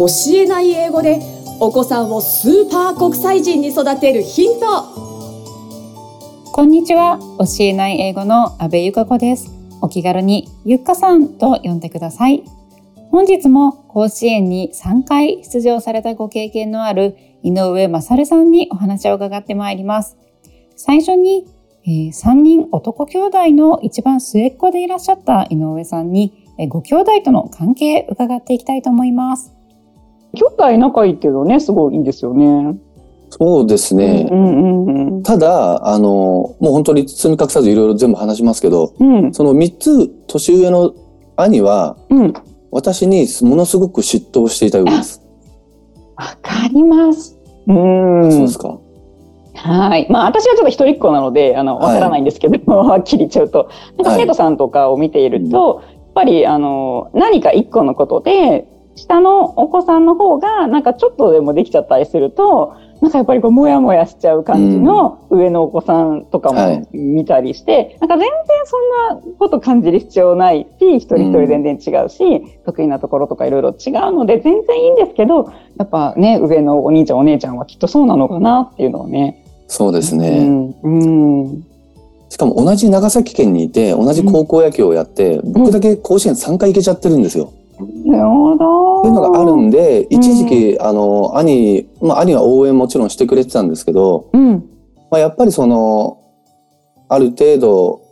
教えない英語でお子さんをスーパー国際人に育てるヒント。こんにちは。教えない英語の阿部由香子です。お気軽にゆっかさんと呼んでください。本日も甲子園に3回出場されたご経験のある井上勝さんにお話を伺ってまいります。最初にえー、3人男兄弟の一番末っ子でいらっしゃった井上さんに、えー、ご兄弟との関係伺っていきたいと思います。兄弟仲いいっていうのね、すごいいいんですよね。そうですね。うんうんうん、ただ、あの、もう本当に包み隠さずいろいろ全部話しますけど、うん、その3つ年上の兄は、うん、私にものすごく嫉妬をしていたようです。わかります。うん。そうですか。はい。まあ、私はちょっと一人っ子なので、あの、わからないんですけど、はい、はっきり言っちゃうと。なんか生徒さんとかを見ていると、はい、やっぱり、あの、何か一個のことで、下のお子さんの方が、なんかちょっとでもできちゃったりすると、なんかやっぱりこう、もやもやしちゃう感じの上のお子さんとかも見たりして、なんか全然そんなこと感じる必要ないし、一人一人全然違うし、得意なところとかいろいろ違うので、全然いいんですけど、やっぱね、上のお兄ちゃんお姉ちゃんはきっとそうなのかなっていうのをね、そうですね。うん、うん。しかも同じ長崎県にいて、同じ高校野球をやって、うん、僕だけ甲子園3回行けちゃってるんですよ。なるほど。っていうのがあるんで、一時期、うん、あの、兄、まあ兄は応援もちろんしてくれてたんですけど、うん、まあやっぱりその、ある程度、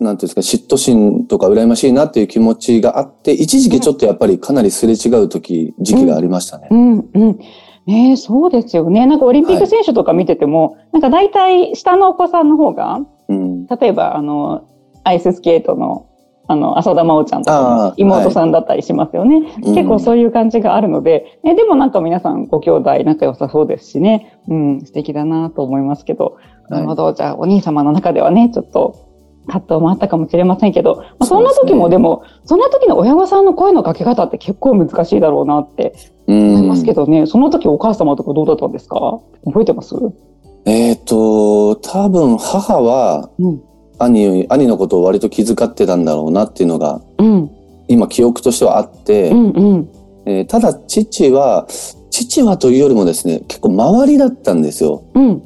なんていうんですか、嫉妬心とか羨ましいなっていう気持ちがあって、一時期ちょっとやっぱりかなりすれ違う時、時期がありましたね。うん、うん。ねそうですよね。なんかオリンピック選手とか見てても、はい、なんか大体下のお子さんの方が、うん、例えばあの、アイススケートのあの、浅田真央ちゃんとか妹さんだったりしますよね。はい、結構そういう感じがあるので、うん、えでもなんか皆さんご兄弟仲良さそうですしね、うん、素敵だなと思いますけど、なるほど、じゃあお兄様の中ではね、ちょっと葛藤もあったかもしれませんけど、まあ、そんな時もでも、そんな時の親御さんの声のかけ方って結構難しいだろうなって思いますけどね、その時お母様とかどうだったんですか？覚えてます？えっ、と、多分母は、うん兄兄のことを割と気遣ってたんだろうなっていうのが、うん、今記憶としてはあって、うんうんえー、ただ父は父はというよりもですね結構周りだったんですよ。うん、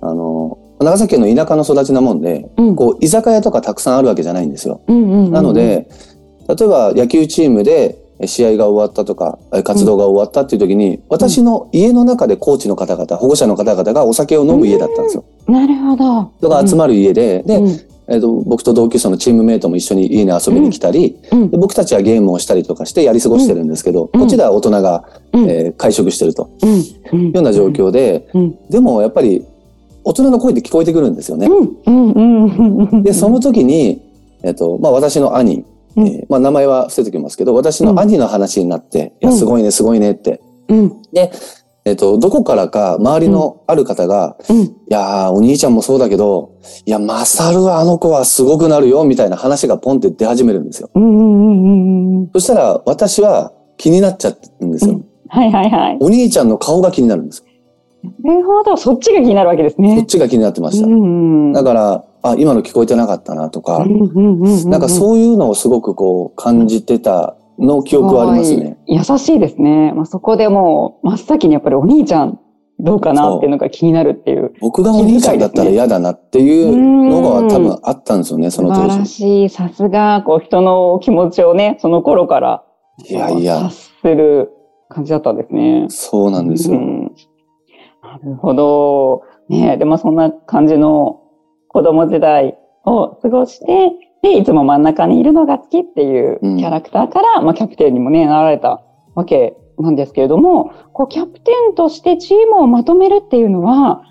あの長崎県の田舎の育ちなもんで、うん、こう居酒屋とかたくさんあるわけじゃないんですよ。うんうんうんうん、なので例えば野球チームで試合が終わったとか活動が終わったっていう時に、私の家の中でコーチの方々保護者の方々がお酒を飲む家だったんですよ。なるほど。人が集まる家で、で、えーと、僕と同級生のチームメイトも一緒に家に遊びに来たり、で僕たちはゲームをしたりとかしてやり過ごしてるんですけど、こっちでは大人が、えー、会食してると、いうような状況で、でもやっぱり大人の声って聞こえてくるんですよね。でその時に、えーとまあ、私の兄えー、まあ、名前は伏せておきますけど、私の兄の話になって、いや、すごいね、すごいねって。で、えっ、と、どこからか周りのある方が、いやお兄ちゃんもそうだけど、いや、マサルはあの子はすごくなるよ、みたいな話がポンって出始めるんですよ。そしたら、私は気になっちゃうんですよ。はいはいはい。お兄ちゃんの顔が気になるんです。なるほど。そっちが気になるわけですね。そっちが気になってました。だから、あ、今の聞こえてなかったなとか、なんかそういうのをすごくこう感じてたの記憶はありますね。優しいですね。まあ、そこでもう真っ先にやっぱりお兄ちゃんどうかなっていうのが気になるっていう。僕がお兄ちゃんだったら嫌だなっていうのが多分あったんですよね、その当時。素晴らしい。さすが、こう人の気持ちをね、その頃から。いやいや。察する感じだったんですね。そうなんですよ。なるほど。ねでもそんな感じの子供時代を過ごして、で、いつも真ん中にいるのが好きっていうキャラクターから、うん、まあ、キャプテンにもね、なられたわけなんですけれども、こう、キャプテンとしてチームをまとめるっていうのは、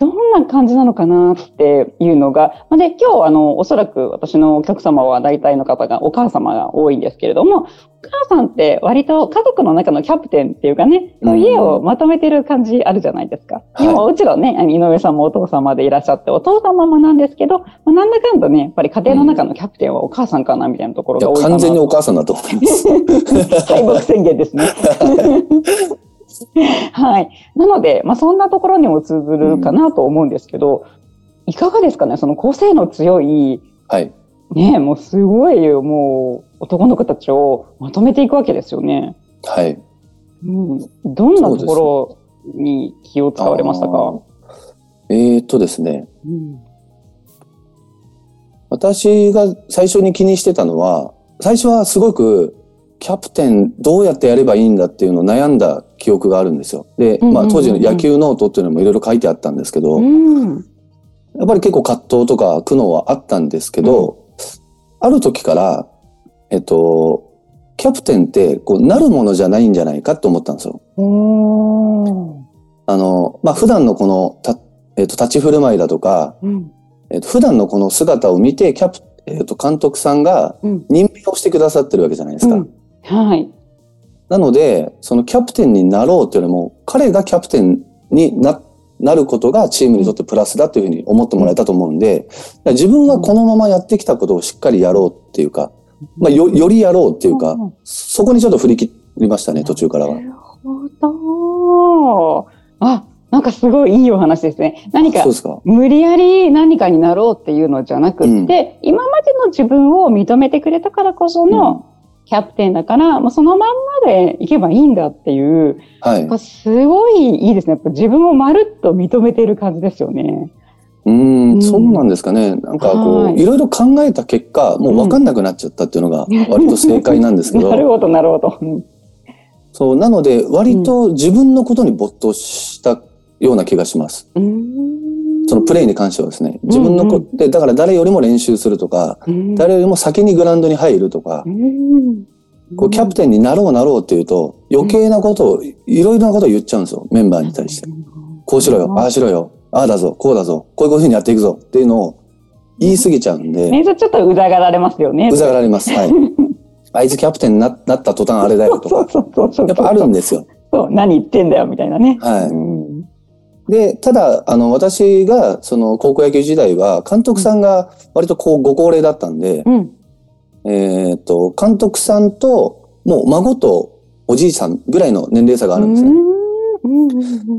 どんな感じなのかなっていうのが、で、今日あの、おそらく私のお客様は大体の方がお母様が多いんですけれども、お母さんって割と家族の中のキャプテンっていうかね、うん、家をまとめてる感じあるじゃないですか。はい、今、もちろんね、井上さんもお父様でいらっしゃって、お父様もなんですけど、まあ、なんだかんだね、やっぱり家庭の中のキャプテンはお母さんかなみたいなところが多いかな。完全にお母さんだと思います。敗北宣言ですね。はい。なので、まあ、そんなところにも通ずるかなと思うんですけど、うん、いかがですかねその個性の強い、はい。ねもうすごい、もう、男の子たちをまとめていくわけですよね。はい。うん、どんなところに気を使われましたか？えー、っとですね、うん、私が最初に気にしてたのは、最初はすごくキャプテンどうやってやればいいんだっていうのを悩んだ記憶があるんですよ。で、まあ当時の野球ノートっていうのもいろいろ書いてあったんですけど、うん、やっぱり結構葛藤とか苦悩はあったんですけど、うん、ある時から、えっと、キャプテンってこうなるものじゃないんじゃないかと思ったんですよ。あの、まあ普段のこのた、えっと、立ち振る舞いだとか、うん、えっと、普段のこの姿を見てキャプ、えっと、監督さんが任命をしてくださってるわけじゃないですか。はい。なので、そのキャプテンになろうというよりも、彼がキャプテンにな、なることがチームにとってプラスだというふうに思ってもらえたと思うんで、自分はこのままやってきたことをしっかりやろうっていうか、まあ、よ、よりやろうっていうか、そこにちょっと振り切りましたね、途中からは。なるほど。あ、なんかすごいいいお話ですね。何か、無理やり何かになろうっていうのじゃなくて、うん、今までの自分を認めてくれたからこその、キャプテンだから、もうそのまんまでいけばいいんだっていう、はい、すごいいいですね。やっぱ自分をまるっと認めている感じですよね。うん、うん、そうなんですかね。なんかこう、い、ろいろ考えた結果、もう分かんなくなっちゃったっていうのが割と正解なんですけど。なるほど、なるほど。そう、なので割と自分のことに没頭したような気がします。そのプレイに関してはですね、自分のこ、で、だから誰よりも練習するとか、誰よりも先にグラウンドに入るとか、こうキャプテンになろうなろうっていうと、余計なことを、いろいろなことを言っちゃうんですよ、メンバーに対して。こうしろよ、ああしろよ、ああだぞ、こうだぞ、こういうふうにやっていくぞっていうのを言い過ぎちゃうんで。ね、ちょっとうざがられますよね。うざがられます。はい。あいつキャプテンにななった途端あれだよとか。やっぱあるんですよ。そう、何言ってんだよみたいなね。はい。で、ただ、あの、私が、その、高校野球時代は、監督さんが割とこう、ご高齢だったんで、うん、えっと、監督さんと、もう孫とおじいさんぐらいの年齢差があるんですね。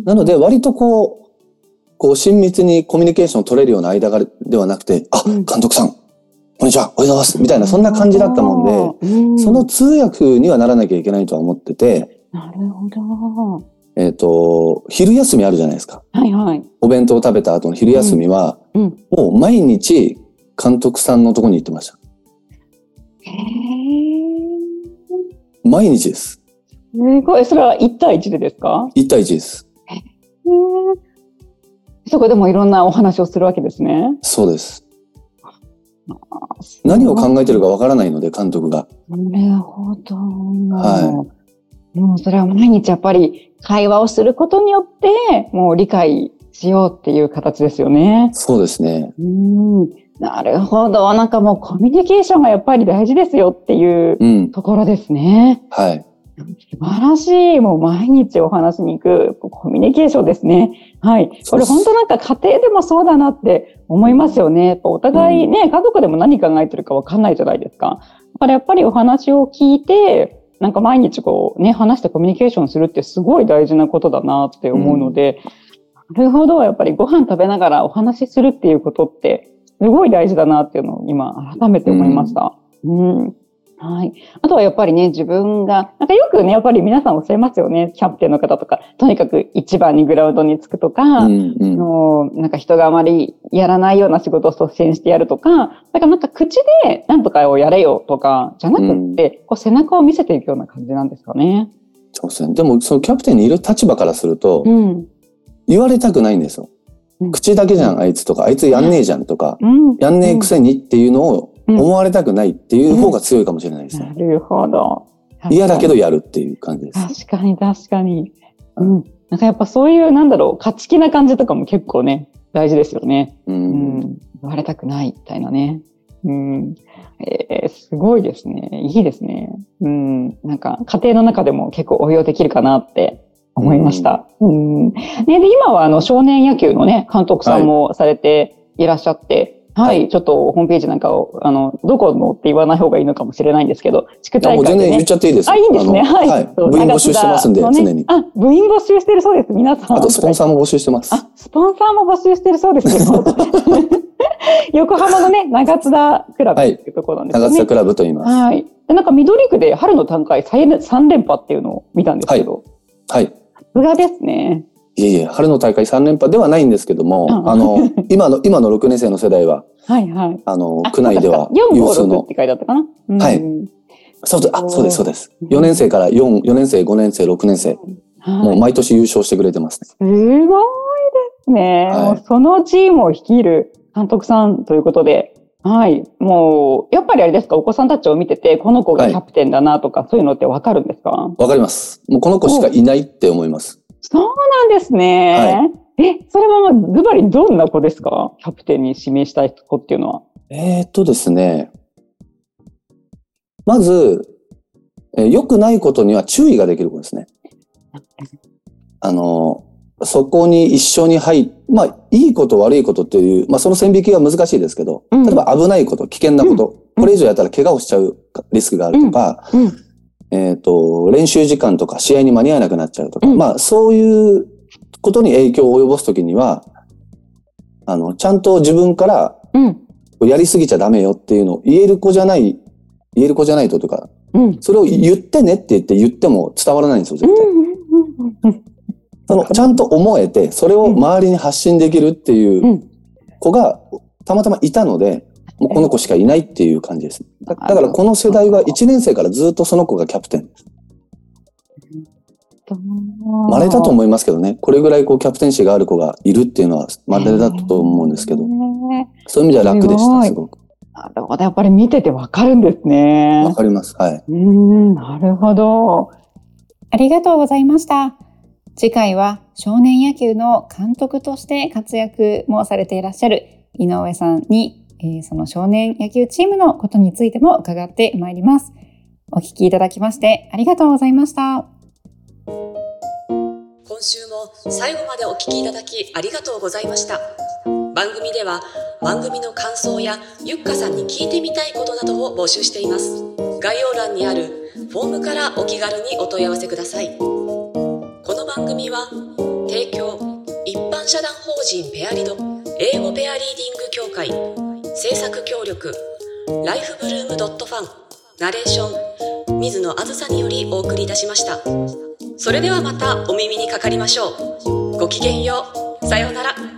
なので、割とこう、こう、親密にコミュニケーションを取れるような間柄ではなくて、あ、監督さん、こんにちは、おはようございます、みたいな、そんな感じだったもんで、その通訳にはならなきゃいけないとは思ってて、なるほど。えっ、ー、と、昼休みあるじゃないですか。はいはい。お弁当を食べた後の昼休みは、うんうん、もう毎日監督さんのとこに行ってました。へ毎日です。すごい。それは1対1でですか ?1 対1です。へそこでもいろんなお話をするわけですね。そうです。何を考えてるかわからないので、監督が。なるほど。はい。もうそれは毎日やっぱり会話をすることによって、もう理解しようっていう形ですよね。そうですね。うん。なるほど。なんかもうコミュニケーションがやっぱり大事ですよっていうところですね。うん、はい。素晴らしい。もう毎日お話に行くコミュニケーションですね。はい。これ本当なんか家庭でもそうだなって思いますよね。お互いね、家族でも何考えてるかわかんないじゃないですか。だからやっぱりお話を聞いて、なんか毎日こうね、話してコミュニケーションするってすごい大事なことだなって思うので、うん、なるほど。やっぱりご飯食べながらお話しするっていうことってすごい大事だなっていうのを今改めて思いました。うん、うんはい。あとはやっぱりね、自分が、なんかよくね、やっぱり皆さんおっしゃいますよね。キャプテンの方とか、とにかく一番にグラウンドにつくとか、うんうん、のなんか人があまりやらないような仕事を率先してやるとか、だからなんか口でなんとかをやれよとか、じゃなくって、うん、こう背中を見せていくような感じなんですかね。そうですね。でも、そのキャプテンにいる立場からすると、うん、言われたくないんですよ。口だけじゃん、あいつとか、あいつやんねえじゃんとか、やんねえくせにっていうのを思われたくないっていう方が強いかもしれないですね。なるほど。嫌だけどやるっていう感じです。確かに確かに。うん。なんかやっぱそういう、なんだろう、勝ち気な感じとかも結構ね、大事ですよね。うん。うん、言われたくないみたいなね。うん。えー、すごいですね。いいですね。うん。なんか、家庭の中でも結構応用できるかなって思いました。うん。ね、で、今はあの、少年野球のね、監督さんもされていらっしゃって、はい、ちょっとホームページなんかを、あの、どこのって言わない方がいいのかもしれないんですけど、地区大会、ね、もう全然言っちゃっていいですあ、いいんですね。はい。はい、部員募集してますんで、ね、常に。あ、部員募集してるそうです。皆さん。あと、スポンサーも募集してます。あ、スポンサーも募集してるそうですね。横浜のね、長津田クラブっていうところなんですね。長津田クラブと言います。はい。で、なんか緑区で春の大会3連覇っていうのを見たんですけど。はいはい。さすがですね。いえいえ、春の大会3連覇ではないんですけども、うんあの、今の、今の6年生の世代は、はいはい。あの、あ区内では4、有5、6数のっ、て書いてあったかな？うんはいそうです、あ、そうです、そうですうん。4年生から4、4年生、5年生、6年生、はいもう毎年優勝してくれてますね。すごいですね。はいもうそのチームを率いる監督さんということで、はい。もう、やっぱりあれですか、お子さんたちを見てて、この子がキャプテンだなとか、そういうのってわかるんですか？わかります。もうこの子しかいないって思います。そうなんですね。え、それはまあズバリどんな子ですか？キャプテンに指名したい子っていうのは。えーっとですね。まず、えー良くないことには注意ができる子ですね。あの、そこに一緒に入っ、まあ、いいこと悪いことっていう、まあ、その線引きは難しいですけど、うん例えば危ないこと、危険なこと、これ以上やったら怪我をしちゃうリスクがあるとか、うんえっ、と、練習時間とか試合に間に合わなくなっちゃうとか、うんまあ、そういうことに影響を及ぼすときには、あの、ちゃんと自分からうん。やりすぎちゃダメよっていうのを言える子じゃない、言える子じゃないととか、うん。それを言ってねって言って言っても伝わらないんですよ、絶対。うん。その、ちゃんと思えて、それを周りに発信できるっていううん子がたまたまいたので、もうこの子しかいないっていう感じです。だだからこの世代は1年生からずっとその子がキャプテン。稀だと思いますけどね。これぐらいこうキャプテンシーがある子がいるっていうのは稀だと思うんですけど、ねそういう意味では楽でした、すごく。なるほど。やっぱり見ててわかるんですねわ。かります。はい。うーん、なるほど。ありがとうございました。次回は少年野球の監督として活躍もされていらっしゃる井上さんに、えーその少年野球チームのことについても伺ってまいります。お聞きいただきましてありがとうございました。今週も最後までお聞きいただきありがとうございました番組では番組の感想やゆっかさんに聞いてみたいことなどを募集しています概要欄にあるフォームからお気軽にお問い合わせくださいこの番組は提供一般社団法人ペアリド英語ペアリーディング協会制作協力ライフブルームドットファンナレーション水野あずさによりお送りいたしましたそれではまたお耳にかかりましょう。ごきげんよう。さようなら。